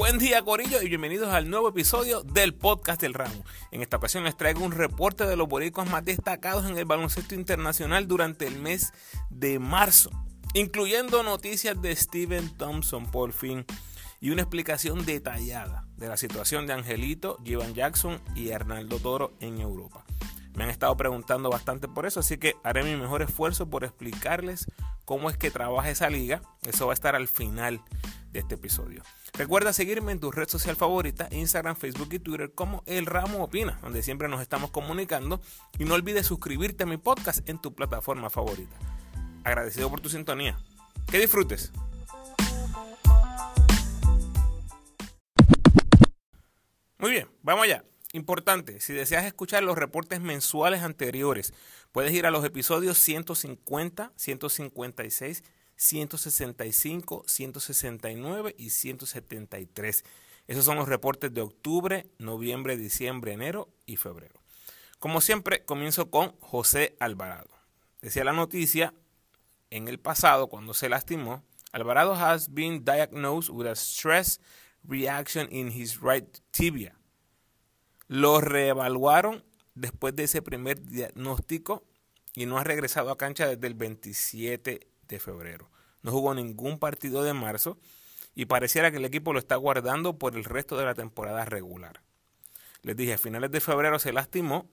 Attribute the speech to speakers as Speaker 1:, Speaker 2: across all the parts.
Speaker 1: Buen día Corillo y bienvenidos al nuevo episodio del podcast del ramo. En esta ocasión les traigo un reporte de los boricuas más destacados en el baloncesto internacional durante el mes de marzo, incluyendo noticias de Steven Thompson por fin y una explicación detallada de la situación de Angelito, Jivan Jackson y Arnaldo Toro en Europa. Me han estado preguntando bastante por eso, así que haré mi mejor esfuerzo por explicarles cómo es que trabaja esa liga. Eso va a estar al final de este episodio. Recuerda seguirme en tu red social favorita, Instagram, Facebook y Twitter como El Ramo Opina, donde siempre nos estamos comunicando. Y no olvides suscribirte a mi podcast en tu plataforma favorita. Agradecido por tu sintonía. Que disfrutes. Muy bien, vamos allá. Importante, si deseas escuchar los reportes mensuales anteriores, puedes ir a los episodios 150, 156 165, 169 y 173. Esos son los reportes de octubre, noviembre, diciembre, enero y febrero. Como siempre, comienzo con José Alvarado. Decía la noticia, en el pasado, cuando se lastimó, Alvarado has been diagnosed with a stress reaction in his right tibia. Lo reevaluaron después de ese primer diagnóstico y no ha regresado a cancha desde el 27 de febrero. No jugó ningún partido de marzo y pareciera que el equipo lo está guardando por el resto de la temporada regular. Les dije, a finales de febrero se lastimó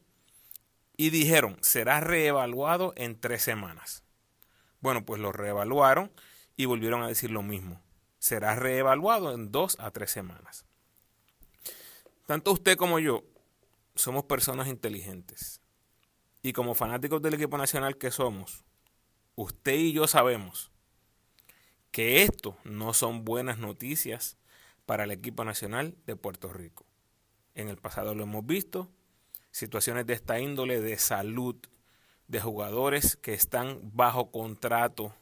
Speaker 1: y dijeron, será reevaluado en tres semanas. Bueno, pues lo reevaluaron y volvieron a decir lo mismo. Será reevaluado en dos a tres semanas. Tanto usted como yo somos personas inteligentes. Y como fanáticos del equipo nacional que somos, usted y yo sabemos que esto no son buenas noticias para el equipo nacional de Puerto Rico. En el pasado lo hemos visto, situaciones de esta índole de salud de jugadores que están bajo contrato,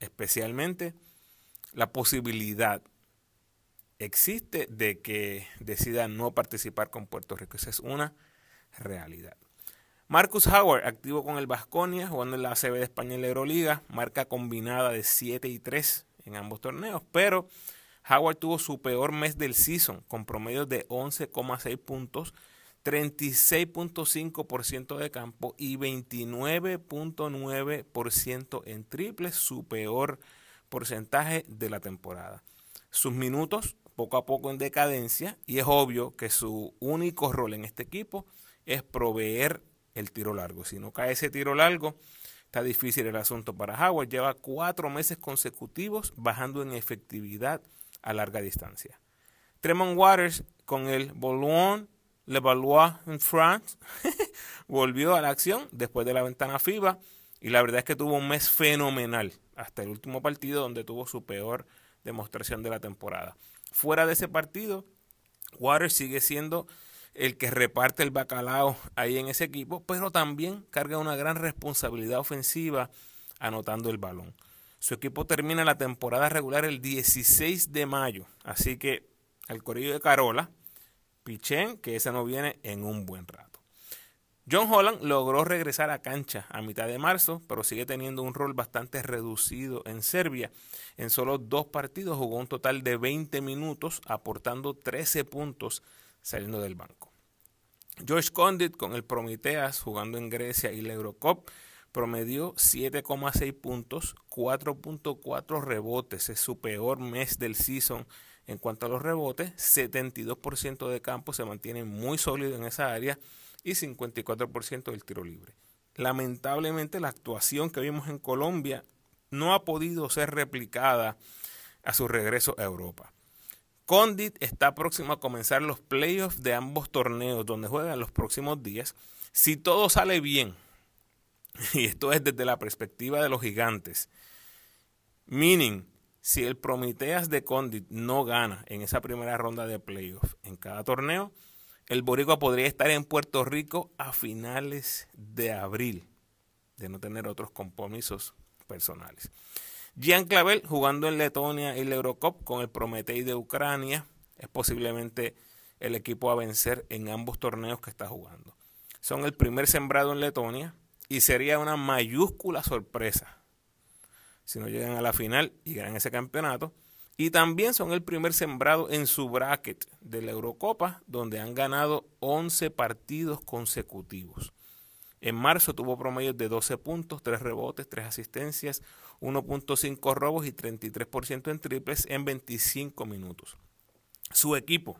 Speaker 1: especialmente la posibilidad existe de que decidan no participar con Puerto Rico. Esa es una realidad. Marcus Howard, activo con el Vasconia, jugando en la ACB de España en la Euroliga, marca combinada de 7 y 3 en ambos torneos, pero Howard tuvo su peor mes del season, con promedio de 11,6 puntos, 36.5% de campo y 29.9% en triples, su peor porcentaje de la temporada. Sus minutos poco a poco en decadencia y es obvio que su único rol en este equipo es proveer el tiro largo. Si no cae ese tiro largo, está difícil el asunto para Howard. Lleva cuatro meses consecutivos bajando en efectividad a larga distancia. Tremont Waters con el Boulogne Levallois en France volvió a la acción después de la ventana FIBA y la verdad es que tuvo un mes fenomenal hasta el último partido donde tuvo su peor demostración de la temporada. Fuera de ese partido, Waters sigue siendo el que reparte el bacalao ahí en ese equipo, pero también carga una gran responsabilidad ofensiva anotando el balón. Su equipo termina la temporada regular el 16 de mayo, así que al corrillo de Carola, pichen que ese no viene en un buen rato. John Holland logró regresar a cancha a mitad de marzo, pero sigue teniendo un rol bastante reducido en Serbia. En solo dos partidos jugó un total de 20 minutos, aportando 13 puntos saliendo del banco. George Condit con el Prometeas jugando en Grecia y la Eurocup promedió 7,6 puntos, 4.4 rebotes, es su peor mes del season en cuanto a los rebotes, 72% de campo se mantiene muy sólido en esa área y 54% del tiro libre. Lamentablemente la actuación que vimos en Colombia no ha podido ser replicada a su regreso a Europa. Condit está próximo a comenzar los playoffs de ambos torneos donde juegan los próximos días. Si todo sale bien, y esto es desde la perspectiva de los gigantes, meaning, si el Prometeas de Condit no gana en esa primera ronda de playoffs en cada torneo, el Boricua podría estar en Puerto Rico a finales de abril, de no tener otros compromisos personales. Jean Clavel jugando en Letonia y la Eurocup con el Prometei de Ucrania es posiblemente el equipo a vencer en ambos torneos que está jugando. Son el primer sembrado en Letonia y sería una mayúscula sorpresa si no llegan a la final y ganan ese campeonato Y también son el primer sembrado en su bracket de la Eurocopa, donde han ganado 11 partidos consecutivos. En marzo tuvo promedios de 12 puntos, 3 rebotes, 3 asistencias, 1.5 robos y 33% en triples en 25 minutos. Su equipo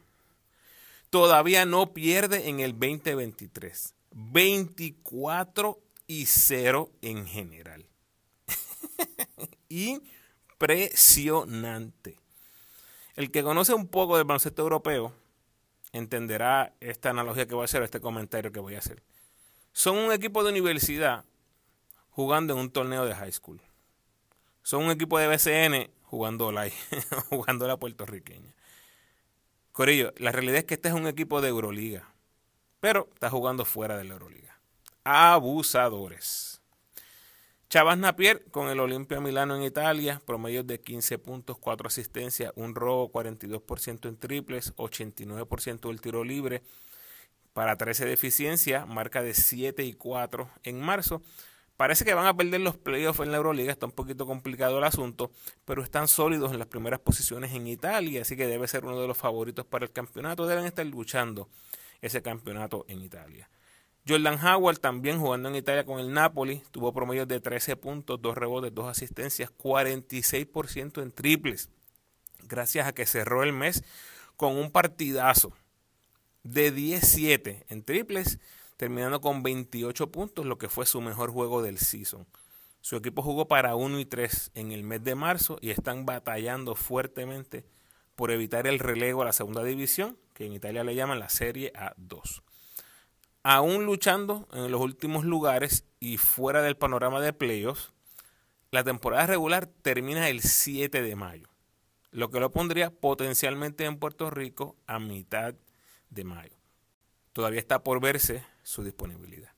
Speaker 1: todavía no pierde en el 2023. 24 y 0 en general. Impresionante. El que conoce un poco del baloncesto europeo entenderá esta analogía que voy a hacer, este comentario que voy a hacer. Son un equipo de universidad jugando en un torneo de high school. Son un equipo de BCN jugando la, jugando la puertorriqueña. Corillo, la realidad es que este es un equipo de Euroliga, pero está jugando fuera de la Euroliga. Abusadores. Chavas Napier con el Olimpia Milano en Italia, promedio de 15 puntos, 4 asistencias, un robo, 42% en triples, 89% del tiro libre, para 13 de eficiencia, marca de 7 y 4 en marzo. Parece que van a perder los playoffs en la Euroliga, está un poquito complicado el asunto, pero están sólidos en las primeras posiciones en Italia, así que debe ser uno de los favoritos para el campeonato. Deben estar luchando ese campeonato en Italia. Jordan Howard también jugando en Italia con el Napoli, tuvo promedio de 13 puntos, 2 rebotes, 2 asistencias, 46% en triples, gracias a que cerró el mes con un partidazo de 17 en triples, terminando con 28 puntos, lo que fue su mejor juego del season. Su equipo jugó para 1 y 3 en el mes de marzo y están batallando fuertemente por evitar el relevo a la segunda división, que en Italia le llaman la Serie A2 aún luchando en los últimos lugares y fuera del panorama de playoffs, la temporada regular termina el 7 de mayo, lo que lo pondría potencialmente en Puerto Rico a mitad de mayo. Todavía está por verse su disponibilidad.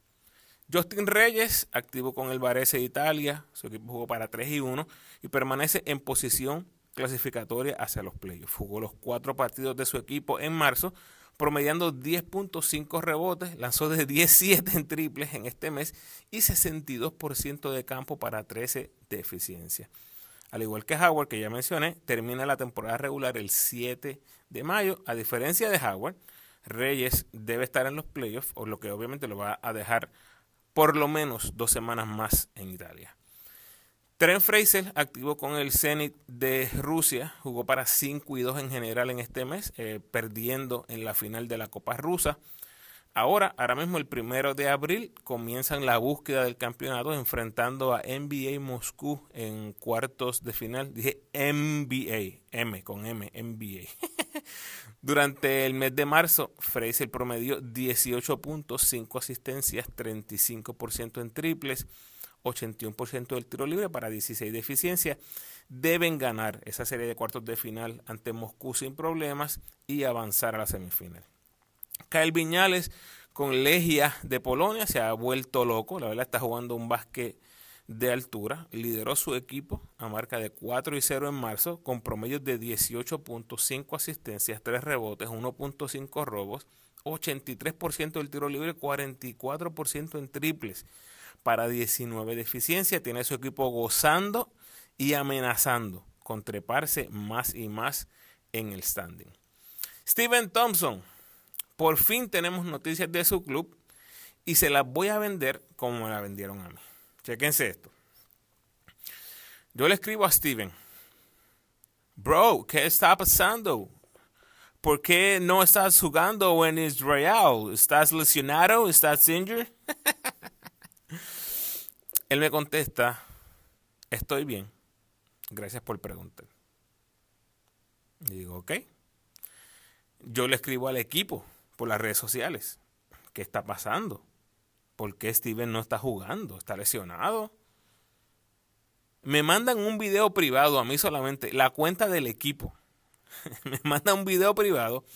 Speaker 1: Justin Reyes, activo con el Varese de Italia, su equipo jugó para 3 y 1 y permanece en posición clasificatoria hacia los playoffs. Jugó los cuatro partidos de su equipo en marzo, promediando 10.5 rebotes, lanzó de 17 en triples en este mes y 62% de campo para 13 de eficiencia. Al igual que Howard, que ya mencioné, termina la temporada regular el 7 de mayo. A diferencia de Howard, Reyes debe estar en los playoffs, o lo que obviamente lo va a dejar por lo menos dos semanas más en Italia. Trent Fraser activo con el Zenit de Rusia, jugó para 5 y 2 en general en este mes, eh, perdiendo en la final de la Copa Rusa. Ahora, ahora mismo el primero de abril, comienzan la búsqueda del campeonato enfrentando a NBA Moscú en cuartos de final. Dije NBA, M con M, NBA. Durante el mes de marzo, Fraser promedió 18 puntos, 5 asistencias, 35% en triples 81% del tiro libre para 16 de eficiencia. Deben ganar esa serie de cuartos de final ante Moscú sin problemas y avanzar a la semifinal. Kyle Viñales con Legia de Polonia se ha vuelto loco, la verdad está jugando un básquet de altura, lideró su equipo a marca de 4 y 0 en marzo con promedios de 18.5 asistencias, 3 rebotes, 1.5 robos, 83% del tiro libre, 44% en triples para 19 de eficiencia. Tiene su equipo gozando y amenazando con treparse más y más en el standing. Steven Thompson, por fin tenemos noticias de su club y se las voy a vender como me la vendieron a mí. Chequense esto. Yo le escribo a Steven, bro, ¿qué está pasando? ¿Por qué no estás jugando en Israel? ¿Estás lesionado? ¿Estás injured? Él me contesta, estoy bien, gracias por preguntar. Y digo, ok. Yo le escribo al equipo por las redes sociales, ¿qué está pasando? ¿Por qué Steven no está jugando? ¿Está lesionado? Me mandan un video privado a mí solamente, la cuenta del equipo. me manda un video privado.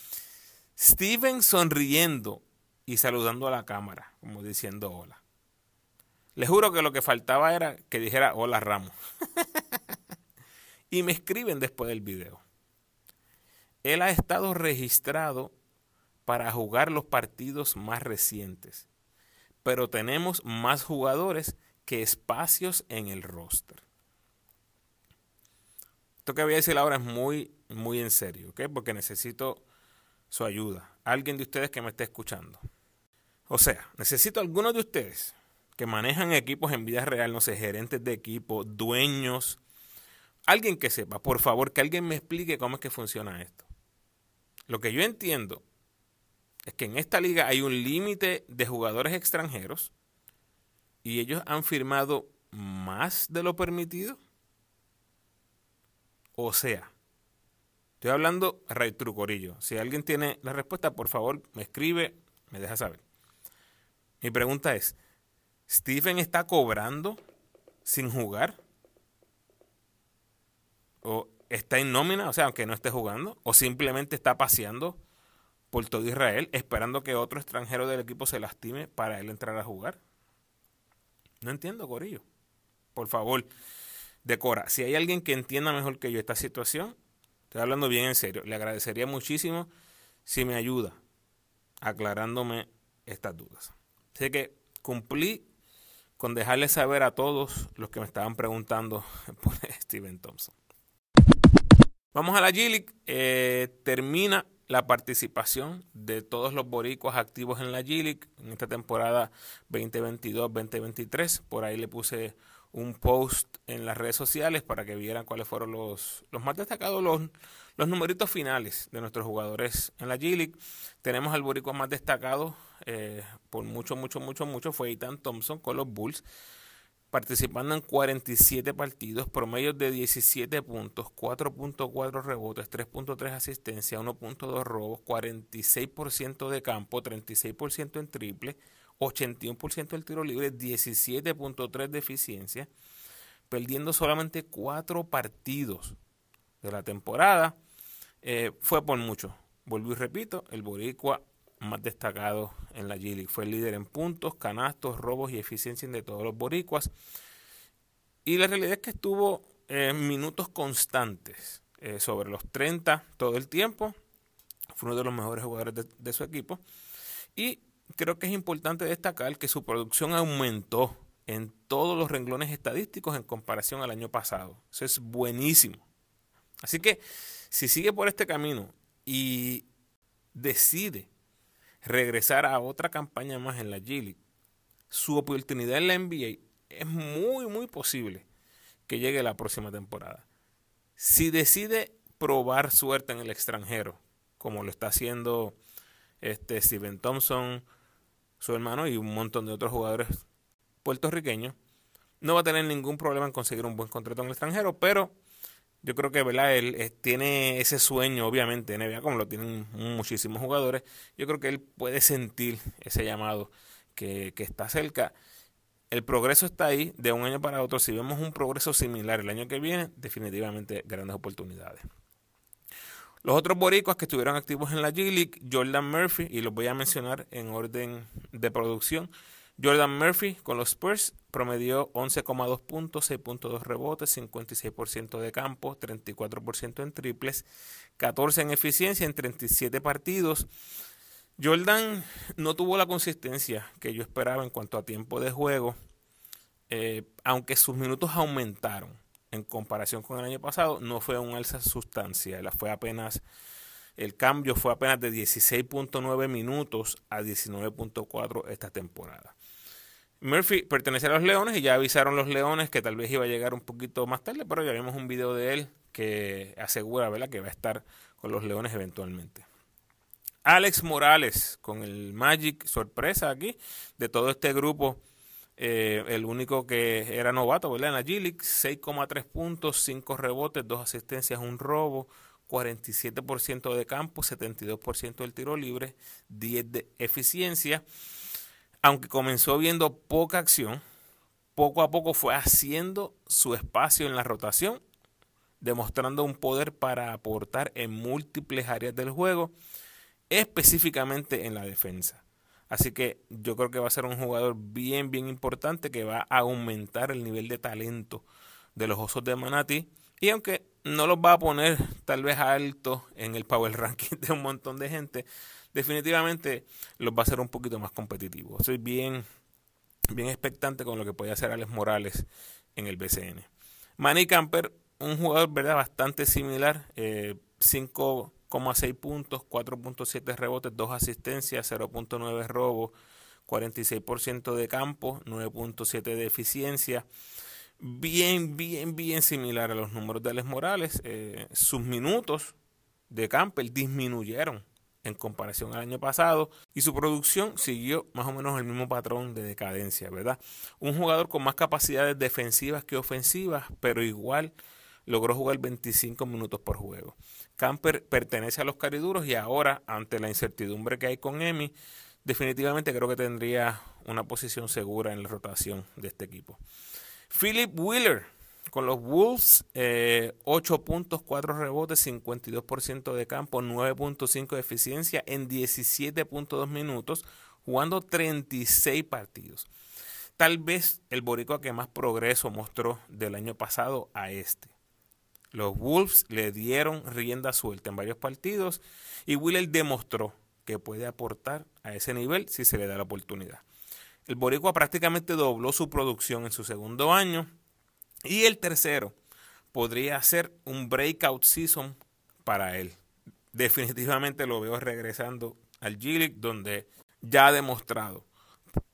Speaker 1: Steven sonriendo y saludando a la cámara, como diciendo hola. Les juro que lo que faltaba era que dijera hola Ramos. y me escriben después del video. Él ha estado registrado para jugar los partidos más recientes, pero tenemos más jugadores que espacios en el roster. Esto que voy a decir ahora es muy, muy en serio, ¿ok? Porque necesito su ayuda. Alguien de ustedes que me esté escuchando. O sea, necesito algunos de ustedes que manejan equipos en vida real, no sé, gerentes de equipo, dueños, alguien que sepa, por favor, que alguien me explique cómo es que funciona esto. Lo que yo entiendo es que en esta liga hay un límite de jugadores extranjeros y ellos han firmado más de lo permitido. O sea, estoy hablando Ray Trucorillo. Si alguien tiene la respuesta, por favor, me escribe, me deja saber. Mi pregunta es, ¿Stephen está cobrando sin jugar? ¿O está en nómina, o sea, aunque no esté jugando? ¿O simplemente está paseando por todo Israel esperando que otro extranjero del equipo se lastime para él entrar a jugar? No entiendo, Corillo. Por favor, decora. Si hay alguien que entienda mejor que yo esta situación, estoy hablando bien en serio, le agradecería muchísimo si me ayuda aclarándome estas dudas. Así que cumplí con dejarles saber a todos los que me estaban preguntando por Steven Thompson. Vamos a la G eh, termina la participación de todos los boricuas activos en la G en esta temporada 2022-2023. Por ahí le puse un post en las redes sociales para que vieran cuáles fueron los, los más destacados, los, los numeritos finales de nuestros jugadores en la G-League. Tenemos al boricua más destacado eh, por mucho, mucho, mucho, mucho, fue Ethan Thompson con los Bulls, participando en 47 partidos, promedio de 17 puntos, 4.4 rebotes, 3.3 asistencia, 1.2 robos, 46% de campo, 36% en triple, 81% del tiro libre, 17.3 de eficiencia, perdiendo solamente 4 partidos de la temporada. Eh, fue por mucho. Vuelvo y repito, el Boricua más destacado en la G League. Fue el líder en puntos, canastos, robos y eficiencia de todos los boricuas. Y la realidad es que estuvo en minutos constantes, eh, sobre los 30 todo el tiempo. Fue uno de los mejores jugadores de, de su equipo. Y creo que es importante destacar que su producción aumentó en todos los renglones estadísticos en comparación al año pasado. Eso es buenísimo. Así que si sigue por este camino y decide regresar a otra campaña más en la G League, su oportunidad en la NBA es muy, muy posible que llegue la próxima temporada. Si decide probar suerte en el extranjero, como lo está haciendo este Steven Thompson, su hermano y un montón de otros jugadores puertorriqueños, no va a tener ningún problema en conseguir un buen contrato en el extranjero, pero yo creo que ¿verdad? él eh, tiene ese sueño, obviamente, NBA, como lo tienen muchísimos jugadores. Yo creo que él puede sentir ese llamado que, que está cerca. El progreso está ahí de un año para otro. Si vemos un progreso similar el año que viene, definitivamente grandes oportunidades. Los otros boricuas que estuvieron activos en la G-League, Jordan Murphy, y los voy a mencionar en orden de producción. Jordan Murphy con los Spurs promedió 11,2 puntos, 6.2 rebotes, 56% de campo, 34% en triples, 14 en eficiencia en 37 partidos. Jordan no tuvo la consistencia que yo esperaba en cuanto a tiempo de juego, eh, aunque sus minutos aumentaron en comparación con el año pasado, no fue un alza sustancial, fue apenas el cambio fue apenas de 16.9 minutos a 19.4 esta temporada. Murphy pertenece a los Leones y ya avisaron los Leones que tal vez iba a llegar un poquito más tarde, pero ya vimos un video de él que asegura ¿verdad? que va a estar con los Leones eventualmente. Alex Morales con el Magic, sorpresa aquí de todo este grupo. Eh, el único que era novato, ¿verdad? En la G-League, 6,3 puntos, 5 rebotes, 2 asistencias, un robo, 47% de campo, 72% del tiro libre, 10 de eficiencia aunque comenzó viendo poca acción, poco a poco fue haciendo su espacio en la rotación, demostrando un poder para aportar en múltiples áreas del juego, específicamente en la defensa. Así que yo creo que va a ser un jugador bien, bien importante que va a aumentar el nivel de talento de los Osos de Manati. Y aunque no los va a poner tal vez alto en el power ranking de un montón de gente, definitivamente los va a hacer un poquito más competitivos. Soy bien, bien expectante con lo que puede hacer Alex Morales en el BCN. Manny Camper un jugador ¿verdad? bastante similar, 5,6 eh, puntos, 4.7 rebotes, 2 asistencias, 0.9 robos, 46% de campo, 9.7 de eficiencia. Bien, bien, bien similar a los números de Alex Morales. Eh, sus minutos de Campbell disminuyeron en comparación al año pasado y su producción siguió más o menos el mismo patrón de decadencia, ¿verdad? Un jugador con más capacidades defensivas que ofensivas, pero igual logró jugar 25 minutos por juego. Camper pertenece a los cariduros y ahora, ante la incertidumbre que hay con Emi, definitivamente creo que tendría una posición segura en la rotación de este equipo. Philip Wheeler con los Wolves, 8 eh, puntos, 4 rebotes, 52% de campo, 9.5 de eficiencia en 17.2 minutos, jugando 36 partidos. Tal vez el boricua que más progreso mostró del año pasado a este. Los Wolves le dieron rienda suelta en varios partidos y Wheeler demostró que puede aportar a ese nivel si se le da la oportunidad. El boricua prácticamente dobló su producción en su segundo año y el tercero podría ser un breakout season para él. Definitivamente lo veo regresando al G-League donde ya ha demostrado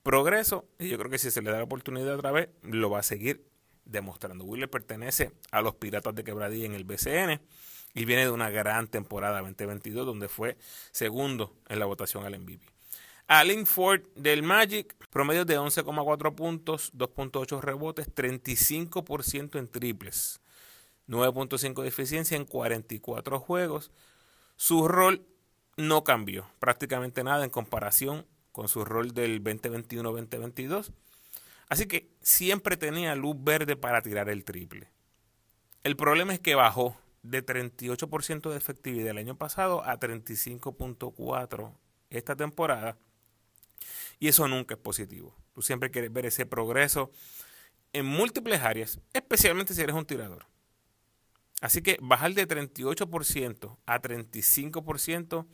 Speaker 1: progreso y yo creo que si se le da la oportunidad otra vez lo va a seguir demostrando. Wheeler pertenece a los Piratas de Quebradilla en el BCN y viene de una gran temporada 2022 donde fue segundo en la votación al MVP. Allen Ford del Magic, promedio de 11,4 puntos, 2.8 rebotes, 35% en triples, 9.5 de eficiencia en 44 juegos. Su rol no cambió prácticamente nada en comparación con su rol del 2021-2022. Así que siempre tenía luz verde para tirar el triple. El problema es que bajó de 38% de efectividad el año pasado a 35.4 esta temporada y eso nunca es positivo. Tú siempre quieres ver ese progreso en múltiples áreas, especialmente si eres un tirador. Así que bajar de 38% a 35%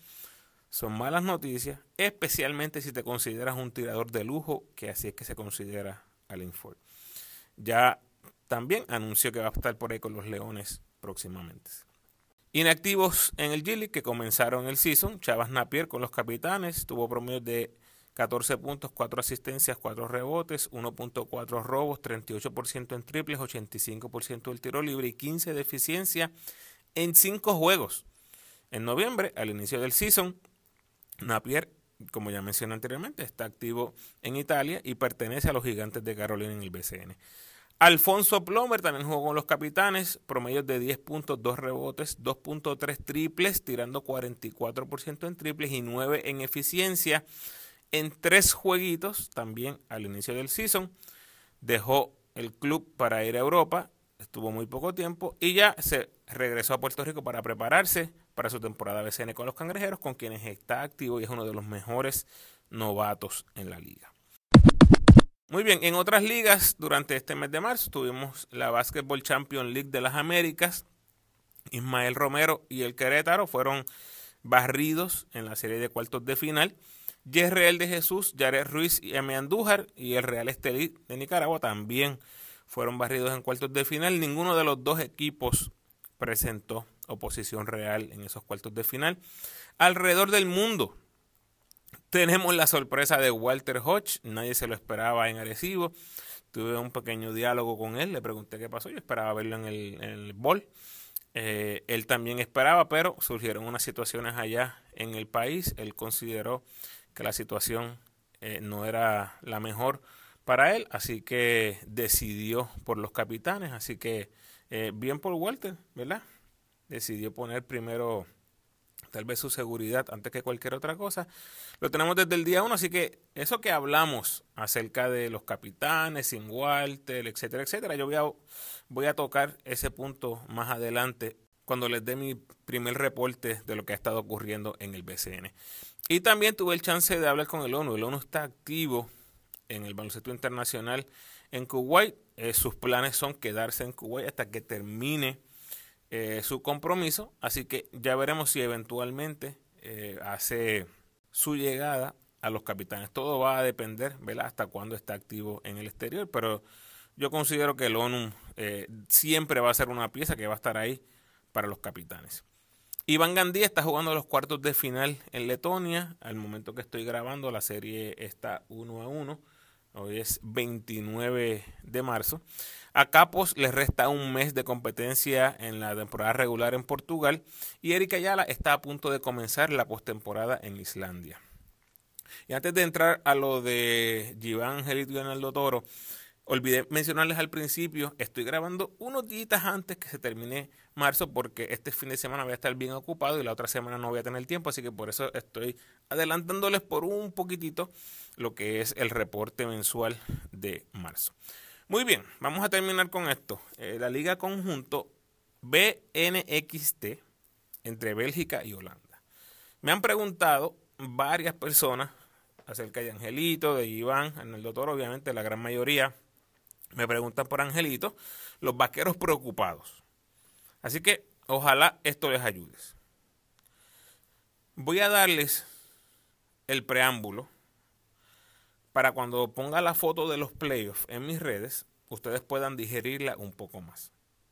Speaker 1: son malas noticias, especialmente si te consideras un tirador de lujo, que así es que se considera al Ford. Ya también anunció que va a estar por ahí con los Leones próximamente. Inactivos en el Gilly que comenzaron el season, Chavas Napier con los capitanes, tuvo promedio de 14 puntos, 4 asistencias, 4 rebotes, 1.4 robos, 38% en triples, 85% del tiro libre y 15 de eficiencia en 5 juegos. En noviembre, al inicio del season, Napier, como ya mencioné anteriormente, está activo en Italia y pertenece a los gigantes de Carolina en el BCN. Alfonso Plomer también jugó con los capitanes, promedios de 10 puntos, 2 rebotes, 2.3 triples, tirando 44% en triples y 9 en eficiencia en tres jueguitos también al inicio del season. Dejó el club para ir a Europa, estuvo muy poco tiempo y ya se regresó a Puerto Rico para prepararse para su temporada BCN con los Cangrejeros, con quienes está activo y es uno de los mejores novatos en la liga. Muy bien, en otras ligas durante este mes de marzo tuvimos la Basketball Champion League de las Américas. Ismael Romero y el Querétaro fueron barridos en la serie de cuartos de final. Real de Jesús, Jared Ruiz y M. Andújar y el Real Estelí de Nicaragua también fueron barridos en cuartos de final. Ninguno de los dos equipos presentó oposición real en esos cuartos de final. Alrededor del mundo tenemos la sorpresa de Walter Hodge, nadie se lo esperaba en Arecibo. Tuve un pequeño diálogo con él, le pregunté qué pasó, yo esperaba verlo en el, en el bol. Eh, él también esperaba, pero surgieron unas situaciones allá en el país. Él consideró que la situación eh, no era la mejor para él, así que decidió por los capitanes, así que eh, bien por Walter, ¿verdad? Decidió poner primero tal vez su seguridad antes que cualquier otra cosa. Lo tenemos desde el día uno, así que eso que hablamos acerca de los capitanes, sin Walter, etcétera, etcétera, yo voy a, voy a tocar ese punto más adelante cuando les dé mi primer reporte de lo que ha estado ocurriendo en el BCN. Y también tuve el chance de hablar con el ONU. El ONU está activo en el baloncesto internacional en Kuwait. Eh, sus planes son quedarse en Kuwait hasta que termine eh, su compromiso. Así que ya veremos si eventualmente eh, hace su llegada a los capitanes. Todo va a depender, ¿verdad? Hasta cuándo está activo en el exterior. Pero yo considero que el ONU eh, siempre va a ser una pieza que va a estar ahí para los capitanes. Iván Gandía está jugando los cuartos de final en Letonia. Al momento que estoy grabando, la serie está 1 a 1. Hoy es 29 de marzo. A Capos les resta un mes de competencia en la temporada regular en Portugal. Y Erika Ayala está a punto de comenzar la postemporada en Islandia. Y antes de entrar a lo de Giván Angelito y Leonardo Toro, Olvidé mencionarles al principio, estoy grabando unos días antes que se termine marzo porque este fin de semana voy a estar bien ocupado y la otra semana no voy a tener tiempo, así que por eso estoy adelantándoles por un poquitito lo que es el reporte mensual de marzo. Muy bien, vamos a terminar con esto. Eh, la liga conjunto BNXT entre Bélgica y Holanda. Me han preguntado varias personas acerca de Angelito, de Iván, en el doctor, obviamente la gran mayoría me preguntan por Angelito, los vaqueros preocupados. Así que ojalá esto les ayude. Voy a darles el preámbulo para cuando ponga la foto de los playoffs en mis redes, ustedes puedan digerirla un poco más.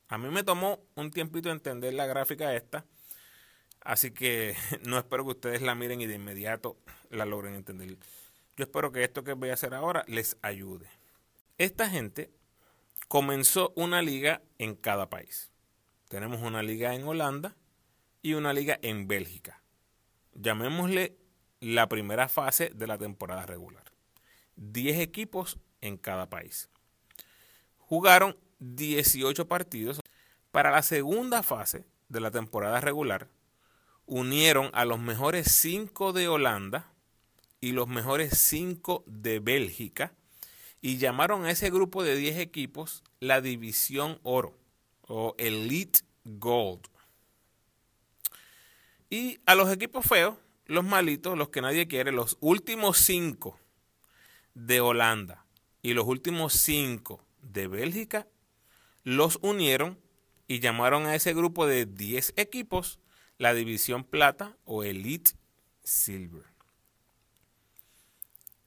Speaker 1: A mí me tomó un tiempito entender la gráfica esta, así que no espero que ustedes la miren y de inmediato la logren entender. Yo espero que esto que voy a hacer ahora les ayude. Esta gente comenzó una liga en cada país. Tenemos una liga en Holanda y una liga en Bélgica. Llamémosle la primera fase de la temporada regular. 10 equipos en cada país. Jugaron 18 partidos. Para la segunda fase de la temporada regular, unieron a los mejores 5 de Holanda y los mejores 5 de Bélgica y llamaron a ese grupo de 10 equipos la División Oro o Elite Gold. Y a los equipos feos, los malitos, los que nadie quiere, los últimos 5 de Holanda y los últimos 5 de Bélgica, los unieron y llamaron a ese grupo de 10 equipos la División Plata o Elite Silver.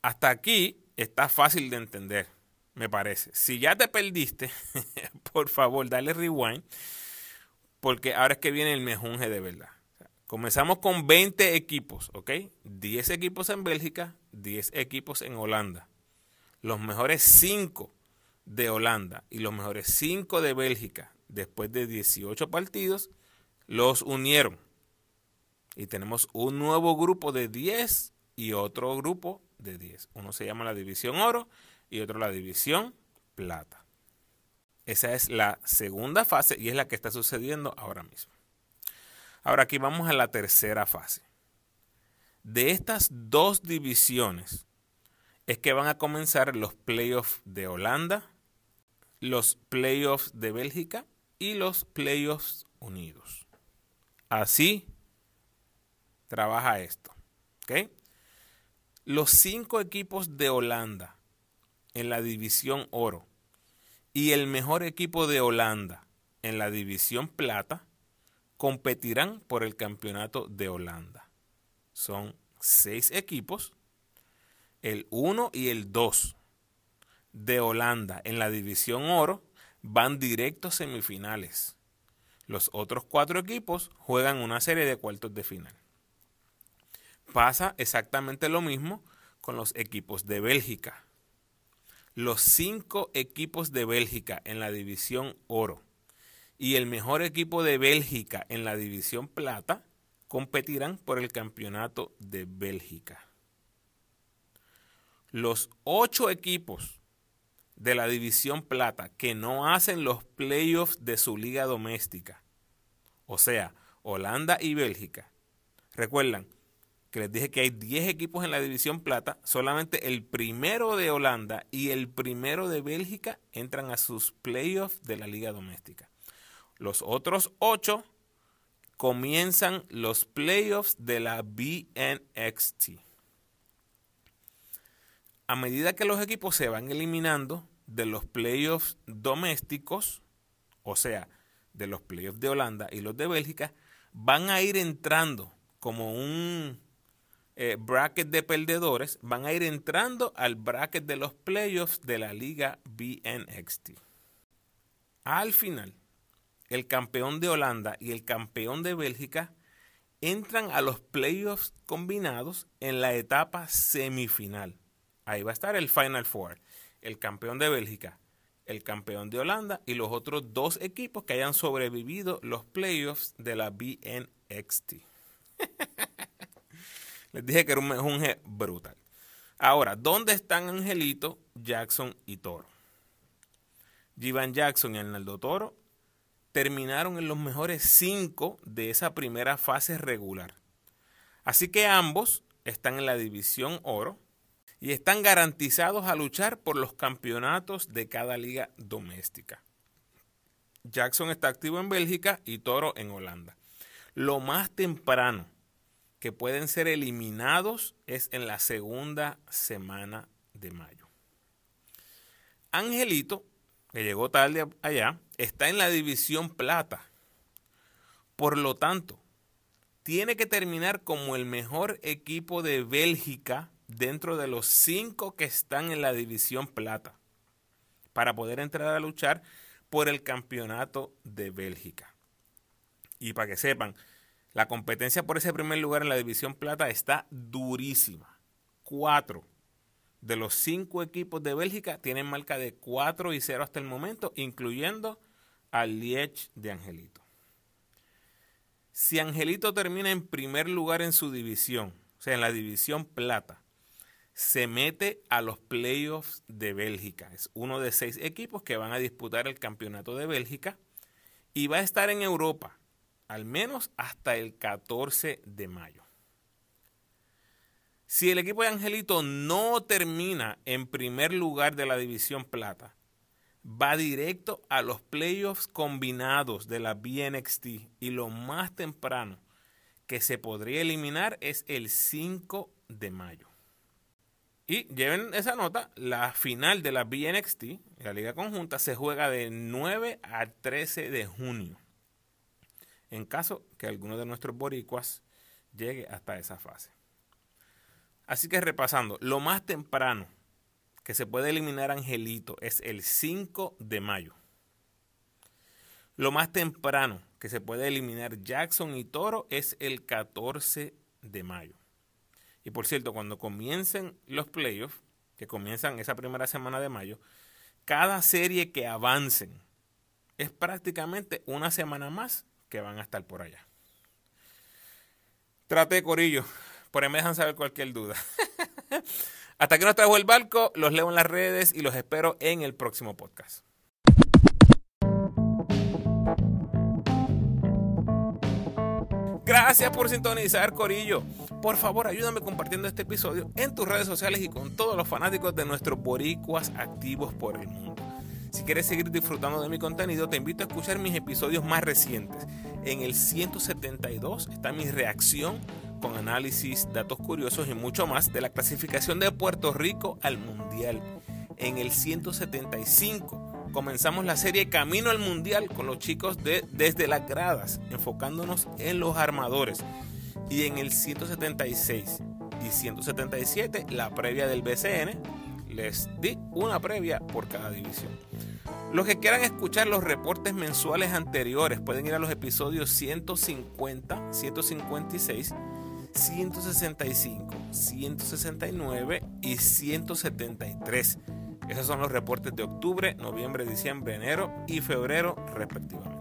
Speaker 1: Hasta aquí está fácil de entender, me parece. Si ya te perdiste, por favor, dale rewind, porque ahora es que viene el mejunje de verdad. comenzamos con 20 equipos, ¿ok? 10 equipos en Bélgica, 10 equipos en Holanda. Los mejores 5 de Holanda y los mejores 5 de Bélgica, después de 18 partidos, los unieron. Y tenemos un nuevo grupo de 10 y otro grupo de 10. Uno se llama la división oro y otro la división plata. Esa es la segunda fase y es la que está sucediendo ahora mismo. Ahora aquí vamos a la tercera fase. De estas dos divisiones es que van a comenzar los playoffs de Holanda, los playoffs de Bélgica y los playoffs unidos. Así trabaja esto. ¿ok? Los cinco equipos de Holanda en la división oro y el mejor equipo de Holanda en la división plata competirán por el campeonato de Holanda. Son seis equipos, el 1 y el 2 de Holanda en la división oro van directos semifinales. Los otros cuatro equipos juegan una serie de cuartos de final. Pasa exactamente lo mismo con los equipos de Bélgica. Los cinco equipos de Bélgica en la división oro y el mejor equipo de Bélgica en la división plata competirán por el campeonato de Bélgica. Los ocho equipos de la división plata que no hacen los playoffs de su liga doméstica, o sea, Holanda y Bélgica, recuerdan, que les dije que hay 10 equipos en la división plata, solamente el primero de Holanda y el primero de Bélgica entran a sus playoffs de la liga doméstica. Los otros 8 comienzan los playoffs de la BNXT. A medida que los equipos se van eliminando de los playoffs domésticos, o sea, de los playoffs de Holanda y los de Bélgica, van a ir entrando como un eh, bracket de perdedores van a ir entrando al bracket de los playoffs de la liga BNXT. Al final, el campeón de Holanda y el campeón de Bélgica entran a los playoffs combinados en la etapa semifinal. Ahí va a estar el Final Four, el campeón de Bélgica, el campeón de Holanda y los otros dos equipos que hayan sobrevivido los playoffs de la BNXT. Les dije que era un mejunje brutal. Ahora, ¿dónde están Angelito, Jackson y Toro? Jivan Jackson y Arnaldo Toro terminaron en los mejores cinco de esa primera fase regular. Así que ambos están en la división oro y están garantizados a luchar por los campeonatos de cada liga doméstica. Jackson está activo en Bélgica y Toro en Holanda. Lo más temprano que pueden ser eliminados es en la segunda semana de mayo. Angelito que llegó tarde allá, está en la división plata. Por lo tanto, tiene que terminar como el mejor equipo de Bélgica dentro de los cinco que están en la división plata para poder entrar a luchar por el campeonato de Bélgica. Y para que sepan, la competencia por ese primer lugar en la división plata está durísima. Cuatro de los cinco equipos de Bélgica tienen marca de 4 y 0 hasta el momento, incluyendo al Liech de Angelito. Si Angelito termina en primer lugar en su división, o sea, en la división plata, se mete a los playoffs de Bélgica. Es uno de seis equipos que van a disputar el campeonato de Bélgica y va a estar en Europa, al menos hasta el 14 de mayo. Si el equipo de Angelito no termina en primer lugar de la división plata, va directo a los playoffs combinados de la BNXT y lo más temprano que se podría eliminar es el 5 de mayo. Y lleven esa nota, la final de la BNXT, la liga conjunta, se juega de 9 a 13 de junio. En caso que alguno de nuestros boricuas llegue hasta esa fase. Así que repasando, lo más temprano que se puede eliminar Angelito es el 5 de mayo. Lo más temprano que se puede eliminar Jackson y Toro es el 14 de mayo. Y por cierto, cuando comiencen los playoffs, que comienzan esa primera semana de mayo, cada serie que avancen es prácticamente una semana más que van a estar por allá. Trate, Corillo, por ahí me dejan saber cualquier duda. Hasta que nos trajo el barco, los leo en las redes y los espero en el próximo podcast. Gracias por sintonizar, Corillo. Por favor, ayúdame compartiendo este episodio en tus redes sociales y con todos los fanáticos de nuestros boricuas activos por el mundo. Si quieres seguir disfrutando de mi contenido, te invito a escuchar mis episodios más recientes. En el 172 está mi reacción con análisis, datos curiosos y mucho más de la clasificación de Puerto Rico al Mundial. En el 175 comenzamos la serie Camino al Mundial con los chicos de Desde las Gradas, enfocándonos en los armadores. Y en el 176 y 177 la previa del BCN. Les di una previa por cada división. Los que quieran escuchar los reportes mensuales anteriores pueden ir a los episodios 150, 156 165, 169 y 173. Esos son los reportes de octubre, noviembre, diciembre, enero y febrero respectivamente.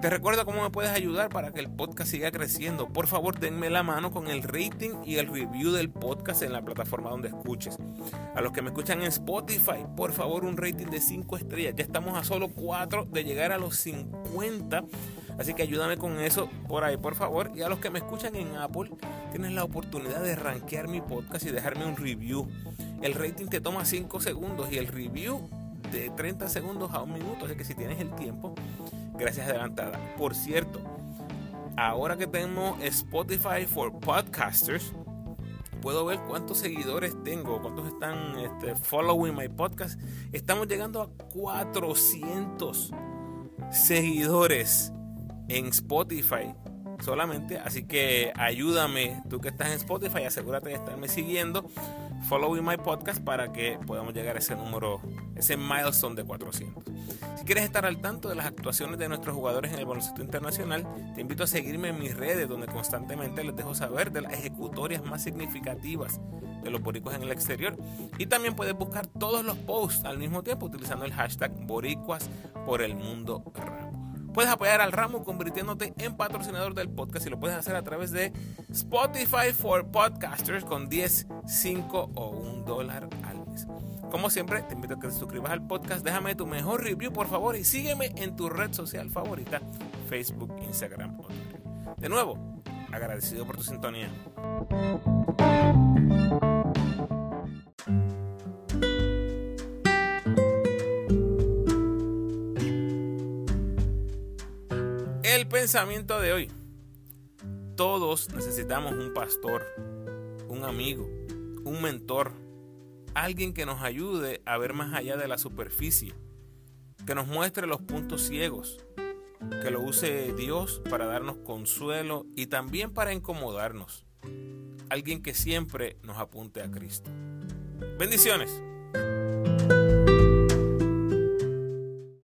Speaker 1: Te recuerdo cómo me puedes ayudar para que el podcast siga creciendo. Por favor, denme la mano con el rating y el review del podcast en la plataforma donde escuches. A los que me escuchan en Spotify, por favor, un rating de 5 estrellas. Ya estamos a solo 4 de llegar a los 50 Así que ayúdame con eso por ahí, por favor. Y a los que me escuchan en Apple, tienes la oportunidad de rankear mi podcast y dejarme un review. El rating te toma 5 segundos y el review de 30 segundos a un minuto. Así que si tienes el tiempo, gracias adelantada. Por cierto, ahora que tengo Spotify for Podcasters, puedo ver cuántos seguidores tengo, cuántos están este, following my podcast. Estamos llegando a 400 seguidores en Spotify solamente. Así que ayúdame, tú que estás en Spotify, asegúrate de estarme siguiendo, following my podcast para que podamos llegar a ese número, ese milestone de 400. Si quieres estar al tanto de las actuaciones de nuestros jugadores en el baloncesto internacional, te invito a seguirme en mis redes donde constantemente les dejo saber de las ejecutorias más significativas de los boricuas en el exterior. Y también puedes buscar todos los posts al mismo tiempo utilizando el hashtag boricuas por el mundo Puedes apoyar al ramo convirtiéndote en patrocinador del podcast y lo puedes hacer a través de Spotify for Podcasters con 10, 5 o 1 dólar al mes. Como siempre, te invito a que te suscribas al podcast, déjame tu mejor review por favor y sígueme en tu red social favorita, Facebook, Instagram o Twitter. De nuevo, agradecido por tu sintonía. Pensamiento de hoy. Todos necesitamos un pastor, un amigo, un mentor, alguien que nos ayude a ver más allá de la superficie, que nos muestre los puntos ciegos, que lo use Dios para darnos consuelo y también para incomodarnos. Alguien que siempre nos apunte a Cristo. Bendiciones.